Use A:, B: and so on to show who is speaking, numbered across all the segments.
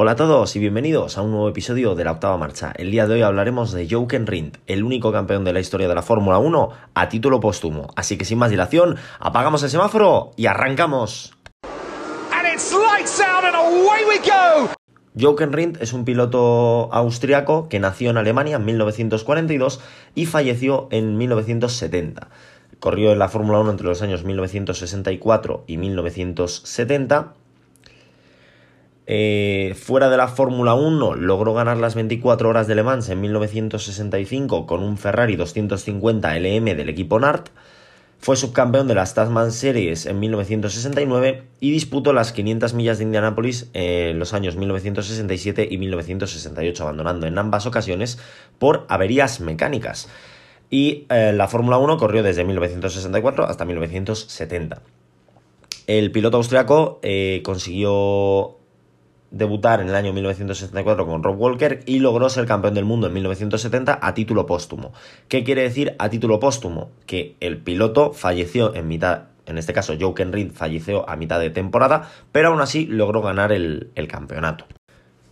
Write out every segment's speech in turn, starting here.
A: Hola a todos y bienvenidos a un nuevo episodio de la octava marcha. El día de hoy hablaremos de Jochen Rindt, el único campeón de la historia de la Fórmula 1 a título póstumo. Así que sin más dilación, apagamos el semáforo y arrancamos. Jochen Rindt es un piloto austriaco que nació en Alemania en 1942 y falleció en 1970. Corrió en la Fórmula 1 entre los años 1964 y 1970 eh, fuera de la Fórmula 1 logró ganar las 24 horas de Le Mans en 1965 con un Ferrari 250 LM del equipo NART. Fue subcampeón de las Tasman Series en 1969 y disputó las 500 millas de Indianápolis en los años 1967 y 1968, abandonando en ambas ocasiones por averías mecánicas. Y eh, la Fórmula 1 corrió desde 1964 hasta 1970. El piloto austriaco eh, consiguió debutar en el año 1964 con Rob Walker y logró ser campeón del mundo en 1970 a título póstumo. ¿Qué quiere decir a título póstumo? Que el piloto falleció en mitad, en este caso Jochen Rindt falleció a mitad de temporada, pero aún así logró ganar el, campeonato.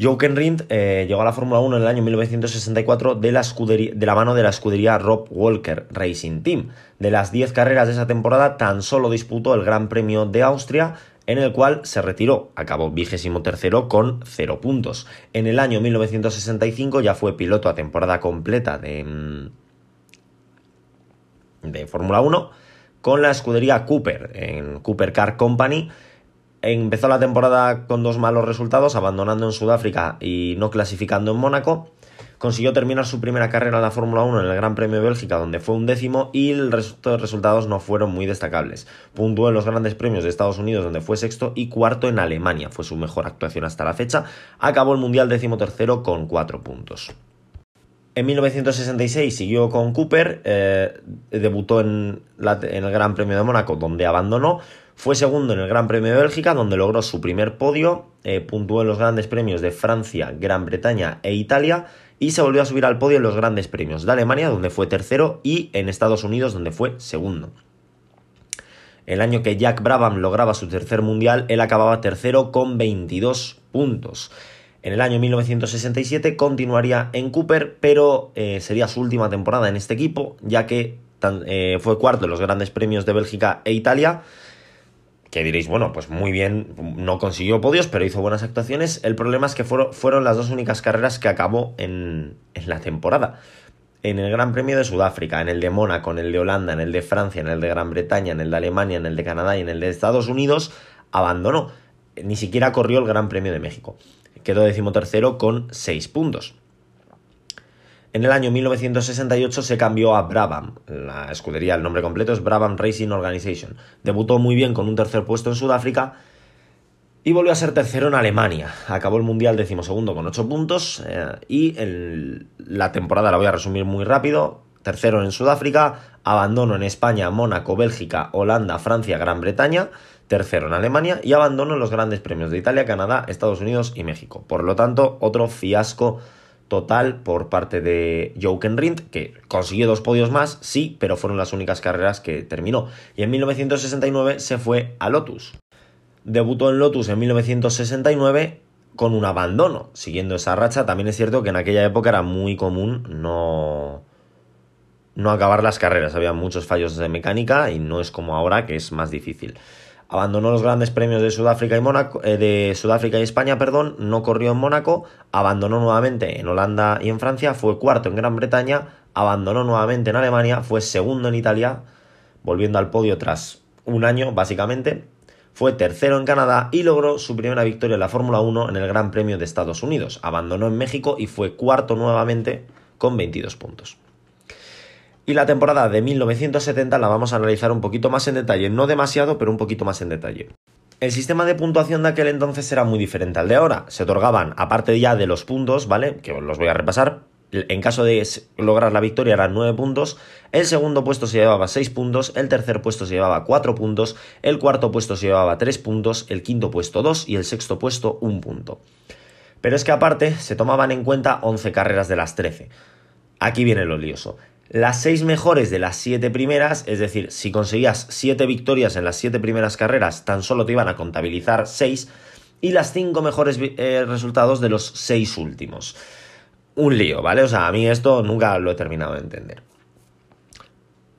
A: Jochen Rindt eh, llegó a la Fórmula 1 en el año 1964 de la, de la mano de la escudería Rob Walker Racing Team. De las 10 carreras de esa temporada, tan solo disputó el Gran Premio de Austria, en el cual se retiró, acabó vigésimo tercero con cero puntos. En el año 1965 ya fue piloto a temporada completa de, mm, de Fórmula 1 con la escudería Cooper, en Cooper Car Company. Empezó la temporada con dos malos resultados, abandonando en Sudáfrica y no clasificando en Mónaco consiguió terminar su primera carrera en la Fórmula 1 en el Gran Premio de Bélgica, donde fue un décimo, y el resto resultados no fueron muy destacables. Puntuó en los grandes premios de Estados Unidos, donde fue sexto, y cuarto en Alemania, fue su mejor actuación hasta la fecha. Acabó el Mundial tercero con cuatro puntos. En 1966 siguió con Cooper, eh, debutó en, el Gran Premio de Mónaco, donde abandonó, fue segundo en el Gran Premio de Bélgica, donde logró su primer podio, eh, puntuó en los grandes premios de Francia, Gran Bretaña e Italia, y se volvió a subir al podio en los grandes premios de Alemania, donde fue tercero, y en Estados Unidos, donde fue segundo. El año que Jack Brabham lograba su tercer mundial, él acababa tercero con 22 puntos. En el año 1967 continuaría en Cooper, pero eh, sería su última temporada en este equipo, ya que eh, fue cuarto en los grandes premios de Bélgica e Italia que diréis, bueno, pues muy bien, no consiguió podios, pero hizo buenas actuaciones. El problema es que fueron, fueron las dos únicas carreras que acabó en, en, la temporada. En el Gran Premio de Sudáfrica, en el de Mónaco, en el de Holanda, en el de Francia, en el de Gran Bretaña, en el de Alemania, en el de Canadá y en el de Estados Unidos, abandonó. Ni siquiera corrió el Gran Premio de México. Quedó decimotercero con seis puntos. En el año 1968 se cambió a Brabham, la escudería, el nombre completo es Brabham Racing Organization. Debutó muy bien con un tercer puesto en Sudáfrica y volvió a ser tercero en Alemania. Acabó el Mundial decimosegundo con 8 puntos eh, y la temporada la voy a resumir muy rápido. Tercero en Sudáfrica, abandono en España, Mónaco, Bélgica, Holanda, Francia, Gran Bretaña tercero en Alemania y abandono en los grandes premios de Italia, Canadá, Estados Unidos y México. Por lo tanto, otro fiasco total por parte de Jochen Rindt, que consiguió dos podios más, sí, pero fueron las únicas carreras que terminó. Y en 1969 se fue a Lotus. Debutó en Lotus en 1969 con un abandono. Siguiendo esa racha, también es cierto que en aquella época era muy común no, no acabar las carreras. Había muchos fallos de mecánica y no es como ahora que es más difícil. Abandonó los grandes premios de Sudáfrica y Mónaco, eh, de Sudáfrica y España, perdón, no corrió en Mónaco, abandonó nuevamente en Holanda y en Francia, fue cuarto en Gran Bretaña, abandonó nuevamente en Alemania, fue segundo en Italia, volviendo al podio tras un año básicamente, fue tercero en Canadá y logró su primera victoria en la Fórmula 1 en el Gran Premio de Estados Unidos. Abandonó en México y fue cuarto nuevamente con 22 puntos. Y la temporada de 1970 la vamos a analizar un poquito más en detalle, no demasiado, pero un poquito más en detalle. El sistema de puntuación de aquel entonces era muy diferente al de ahora. Se otorgaban, aparte ya de los puntos, ¿vale? Que os los voy a repasar. En caso de lograr la victoria eran 9 puntos, el segundo puesto se llevaba 6 puntos, el tercer puesto se llevaba 4 puntos, el cuarto puesto se llevaba 3 puntos, el quinto puesto 2 y el sexto puesto 1 punto. Pero es que aparte se tomaban en cuenta 11 carreras de las 13. Aquí viene lo lioso. Las seis mejores de las siete primeras, es decir, si conseguías siete victorias en las siete primeras carreras, tan solo te iban a contabilizar seis, y las cinco mejores eh, resultados de los seis últimos. Un lío, ¿vale? O sea, a mí esto nunca lo he terminado de entender.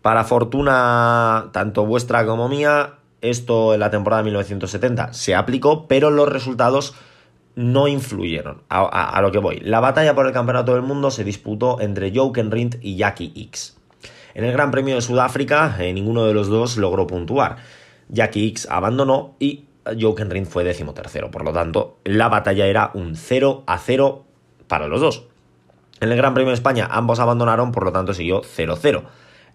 A: Para fortuna tanto vuestra como mía, esto en la temporada de 1970 se aplicó, pero los resultados no influyeron. A, lo que voy. La batalla por el campeonato del mundo se disputó entre Jochen Rindt y Jackie X. En el Gran Premio de Sudáfrica, eh, ninguno de los dos logró puntuar. Jackie X abandonó y Jochen Rindt fue decimotercero. Por lo tanto, la batalla era un 0 a 0 para los dos. En el Gran Premio de España ambos abandonaron, por lo tanto siguió 0-0.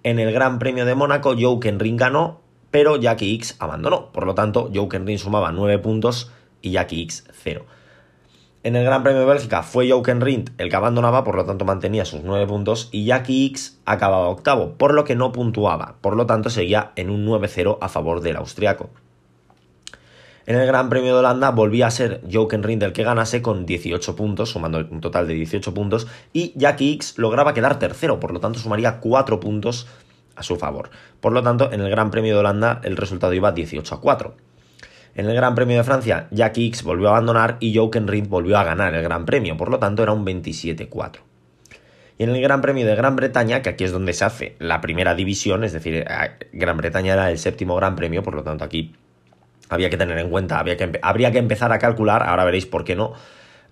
A: En el Gran Premio de Mónaco, Jochen Rindt ganó, pero Jackie X abandonó. Por lo tanto, Jochen Rindt sumaba 9 puntos y Jackie X 0. En el Gran Premio de Bélgica fue Jochen Rindt el que abandonaba, por lo tanto mantenía sus 9 puntos y Jackie X acababa octavo, por lo que no puntuaba, por lo tanto seguía en un 9-0 a favor del austriaco. En el Gran Premio de Holanda volvía a ser Jochen Rindt el que ganase con 18 puntos, sumando un total de 18 puntos, y Jackie X lograba quedar tercero, por lo tanto sumaría 4 puntos a su favor. Por lo tanto, en el Gran Premio de Holanda el resultado iba 18 a 4. En el Gran Premio de Francia, Jack X volvió a abandonar y Jochen Rindt volvió a ganar el Gran Premio, por lo tanto era un 27-4. Y en el Gran Premio de Gran Bretaña, que aquí es donde se hace la primera división, es decir, eh, Gran Bretaña era el séptimo Gran Premio, por lo tanto aquí había que tener en cuenta, había que habría que empezar a calcular, ahora veréis por qué no.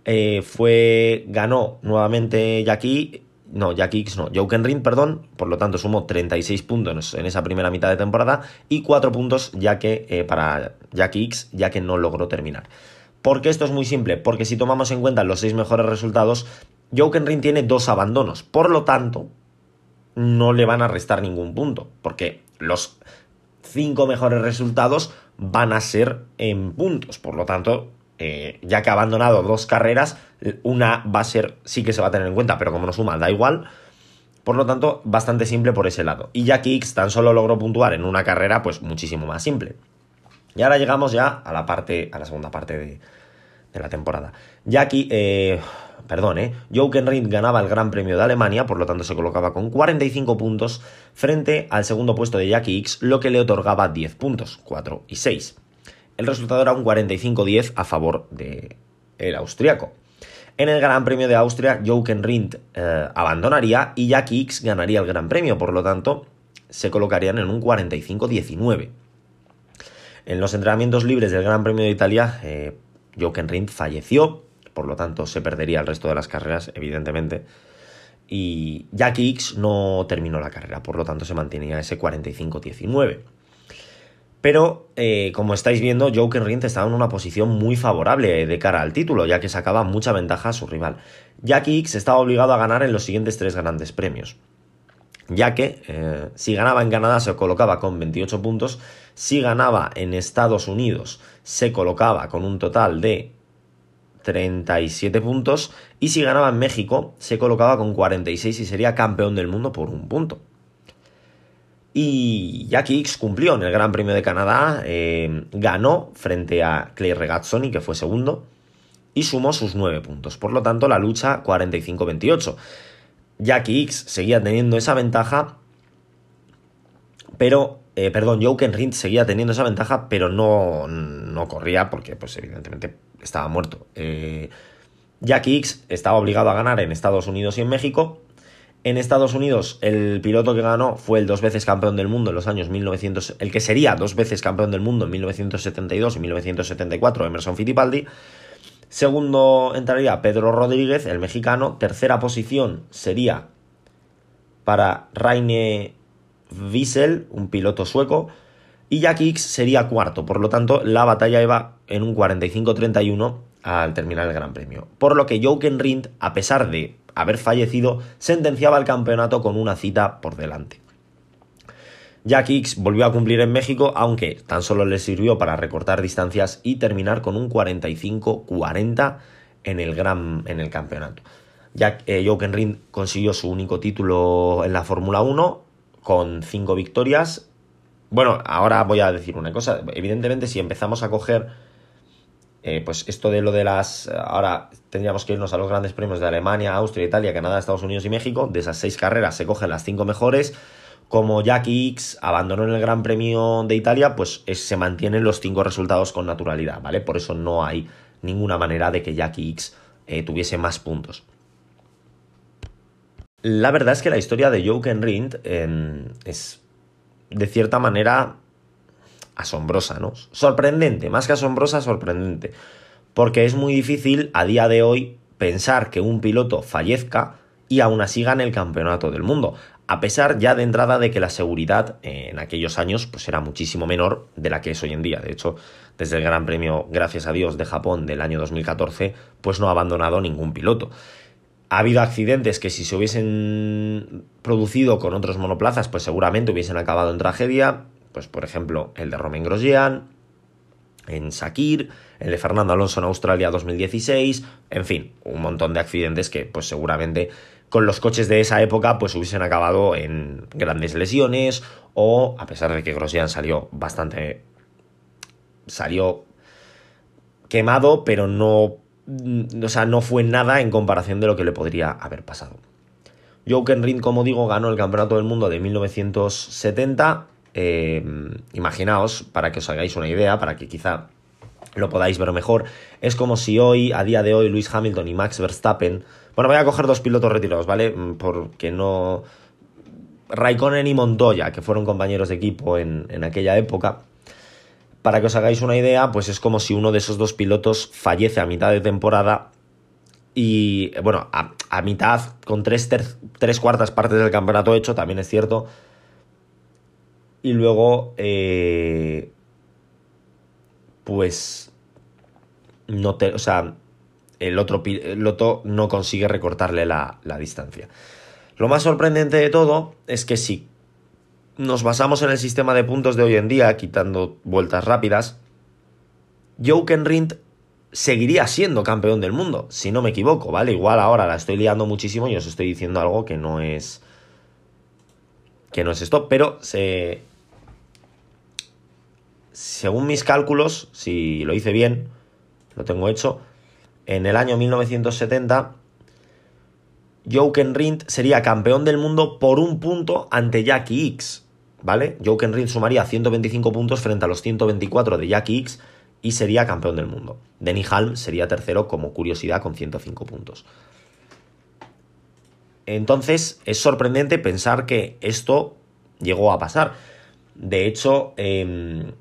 A: Eh, fue, ganó nuevamente Jackie no, Jack X no, Joken Ring, perdón, por lo tanto sumó 36 puntos en esa primera mitad de temporada y 4 puntos ya que eh, para Jack X, ya que no logró terminar. ¿Por qué esto es muy simple? Porque si tomamos en cuenta los 6 mejores resultados, Joken Ring tiene dos abandonos, por lo tanto, no le van a restar ningún punto, porque los 5 mejores resultados van a ser en puntos, por lo tanto, eh, ya que ha abandonado dos carreras, una va a ser, sí que se va a tener en cuenta, pero como no suma, da igual. Por lo tanto, bastante simple por ese lado. Y ya X tan solo logró puntuar en una carrera, pues muchísimo más simple. Y ahora llegamos ya a la parte, a la segunda parte de, la temporada. Jackie, eh, perdón, eh, Rindt ganaba el Gran Premio de Alemania, por lo tanto se colocaba con 45 puntos frente al segundo puesto de Jackie X, lo que le otorgaba 10 puntos, 4 y 6. El resultado era un 45-10 a favor del el austriaco. En el Gran Premio de Austria, Jochen Rindt eh, abandonaría y Jack X ganaría el Gran Premio, por lo tanto, se colocarían en un 45-19. En los entrenamientos libres del Gran Premio de Italia, eh, Jochen Rindt falleció, por lo tanto, se perdería el resto de las carreras, evidentemente. Y Jack X no terminó la carrera, por lo tanto, se mantenía ese 45-19. Pero, eh, como estáis viendo, Joker Rindt estaba en una posición muy favorable de cara al título, ya que sacaba mucha ventaja a su rival. Jackie X estaba obligado a ganar en los siguientes tres grandes premios. Ya que eh, si ganaba en Canadá se colocaba con 28 puntos, si ganaba en Estados Unidos se colocaba con un total de 37 puntos y si ganaba en México se colocaba con 46 y sería campeón del mundo por un punto. Y Jackie X cumplió en el Gran Premio de Canadá, eh, ganó frente a Clay Regazzoni, que fue segundo, y sumó sus 9 puntos. Por lo tanto, la lucha 45-28. Jackie X seguía teniendo esa ventaja, pero, eh, perdón, Joken Rindt seguía teniendo esa ventaja, pero no, no corría porque, pues, evidentemente estaba muerto. Eh, Jackie X estaba obligado a ganar en Estados Unidos y en México, en Estados Unidos, el piloto que ganó fue el dos veces campeón del mundo en los años 1900, el que sería dos veces campeón del mundo en 1972 y 1974, Emerson Fittipaldi. Segundo entraría Pedro Rodríguez, el mexicano. Tercera posición sería para Raine Wiesel, un piloto sueco. Y Jack X sería cuarto. Por lo tanto, la batalla iba en un 45-31 al terminar el Gran Premio. Por lo que Jochen Rindt, a pesar de haber fallecido, sentenciaba el campeonato con una cita por delante. Jack X volvió a cumplir en México, aunque tan solo le sirvió para recortar distancias y terminar con un 45-40 en el en el campeonato. Jack, eh, Rindt consiguió su único título en la Fórmula 1 con cinco victorias. Bueno, ahora voy a decir una cosa. Evidentemente, si empezamos a coger eh, pues esto de lo de las... Ahora tendríamos que irnos a los grandes premios de Alemania, Austria, Italia, Canadá, Estados Unidos y México. De esas seis carreras se cogen las cinco mejores. Como Jackie X abandonó en el Gran Premio de Italia, pues se mantienen los cinco resultados con naturalidad, ¿vale? Por eso no hay ninguna manera de que Jackie X eh, tuviese más puntos. La verdad es que la historia de Joken Rindt es de cierta manera asombrosa, ¿no? Sorprendente, más que asombrosa, sorprendente. Porque es muy difícil a día de hoy pensar que un piloto fallezca y aún así gane el campeonato del mundo. A pesar ya de entrada de que la seguridad en aquellos años pues era muchísimo menor de la que es hoy en día. De hecho, desde el Gran Premio, gracias a Dios, de Japón del año 2014, pues no ha abandonado ningún piloto. Ha habido accidentes que si se hubiesen producido con otros monoplazas, pues seguramente hubiesen acabado en tragedia. Pues por ejemplo, el de Romain Grosjean, en Sakir, el de Fernando Alonso en Australia 2016, en fin, un montón de accidentes que pues seguramente con los coches de esa época pues hubiesen acabado en grandes lesiones o a pesar de que Grosjean salió bastante salió quemado, pero no o sea, no fue nada en comparación de lo que le podría haber pasado. Joken Rindt, como digo, ganó el Campeonato del Mundo de 1970. Eh, imaginaos, para que os hagáis una idea, para que quizá lo podáis ver mejor, es como si hoy, a día de hoy, Luis Hamilton y Max Verstappen... Bueno, voy a coger dos pilotos retirados, ¿vale? Mm, porque no... Raikkonen y Montoya, que fueron compañeros de equipo en, en aquella época, para que os hagáis una idea, pues es como si uno de esos dos pilotos fallece a mitad de temporada y, bueno, a, mitad, con tres, tres cuartas partes del campeonato hecho, también es cierto. Y luego, eh, pues, no te, o sea, el otro piloto no consigue recortarle la, la distancia. Lo más sorprendente de todo es que si nos basamos en el sistema de puntos de hoy en día, quitando vueltas rápidas, Joken Rindt seguiría siendo campeón del mundo, si no me equivoco, ¿vale? Igual ahora la estoy liando muchísimo y os estoy diciendo algo que no es que no es esto, pero se según mis cálculos, si lo hice bien, lo tengo hecho, en el año 1970 Joken Rindt sería campeón del mundo por un punto ante Jackie X. ¿vale? Joken Rindt sumaría 125 puntos frente a los 124 de Jack X y sería campeón del mundo. Denny Halm sería tercero como curiosidad con 105 puntos. Entonces es sorprendente pensar que esto llegó a pasar. De hecho, em,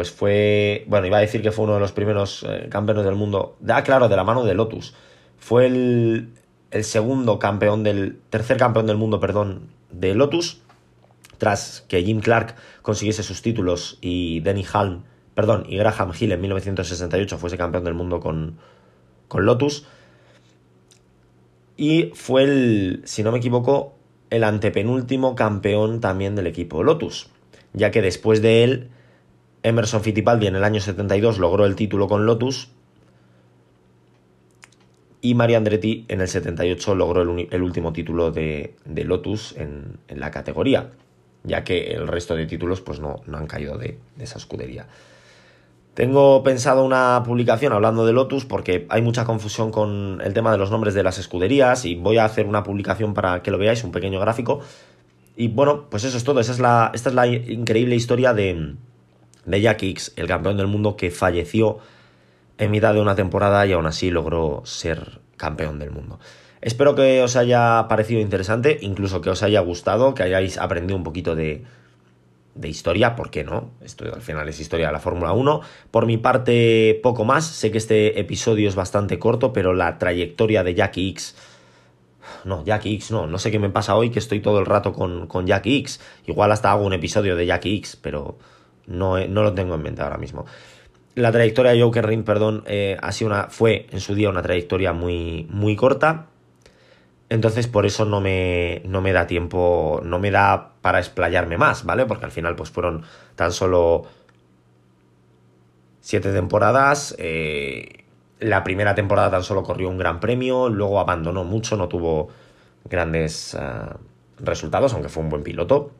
A: pues fue, bueno, iba a decir que fue uno de los primeros eh, campeones del mundo, ah, claro, de la mano de Lotus. Fue el, el segundo campeón del, tercer campeón del mundo, perdón, de Lotus tras que Jim Clark consiguiese sus títulos y Denny Halm, perdón, y Graham Hill en 1968 fuese campeón del mundo con, con Lotus. Y fue el, si no me equivoco, el antepenúltimo campeón también del equipo Lotus, ya que después de él, Emerson Fittipaldi en el año 72 logró el título con Lotus y Mario Andretti en el 78 logró el, último título de, Lotus en, la categoría ya que el resto de títulos pues no, no han caído de, esa escudería. Tengo pensado una publicación hablando de Lotus porque hay mucha confusión con el tema de los nombres de las escuderías y voy a hacer una publicación para que lo veáis, un pequeño gráfico. Y bueno, pues eso es todo. Esa es la, esta es la increíble historia de, de Jack X, el campeón del mundo que falleció en mitad de una temporada y aún así logró ser campeón del mundo. Espero que os haya parecido interesante, incluso que os haya gustado, que hayáis aprendido un poquito de, de historia, ¿por qué no? Esto al final es historia de la Fórmula 1. Por mi parte, poco más. Sé que este episodio es bastante corto, pero la trayectoria de Jackie X. No, Jackie X no. No sé qué me pasa hoy que estoy todo el rato con, con Jackie X. Igual hasta hago un episodio de Jackie X, pero no, no lo tengo en mente ahora mismo. La trayectoria de Joker Ring, perdón, eh, una, fue en su día una trayectoria muy, muy corta entonces por eso no me, no me da tiempo, no me da para explayarme más, ¿vale? Porque al final pues fueron tan solo siete temporadas. Eh, la primera temporada tan solo corrió un gran premio, luego abandonó mucho, no tuvo grandes eh, resultados, aunque fue un buen piloto.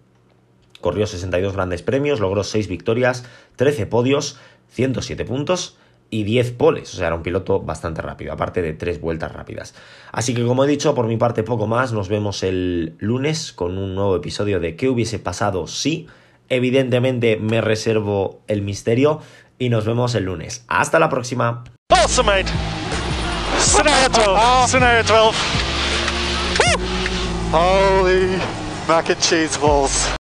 A: Corrió 62 grandes premios, logró 6 victorias, 13 podios, 107 puntos y 10 poles, o sea, era un piloto bastante rápido, aparte de 3 vueltas rápidas. Así que como he dicho, por mi parte poco más, nos vemos el lunes con un nuevo episodio de ¿Qué hubiese pasado si? Evidentemente me reservo el misterio y nos vemos el lunes. Hasta la próxima.
B: Awesome, mate. Scenario 12. Scenario 12.
C: Holy mac and cheese balls.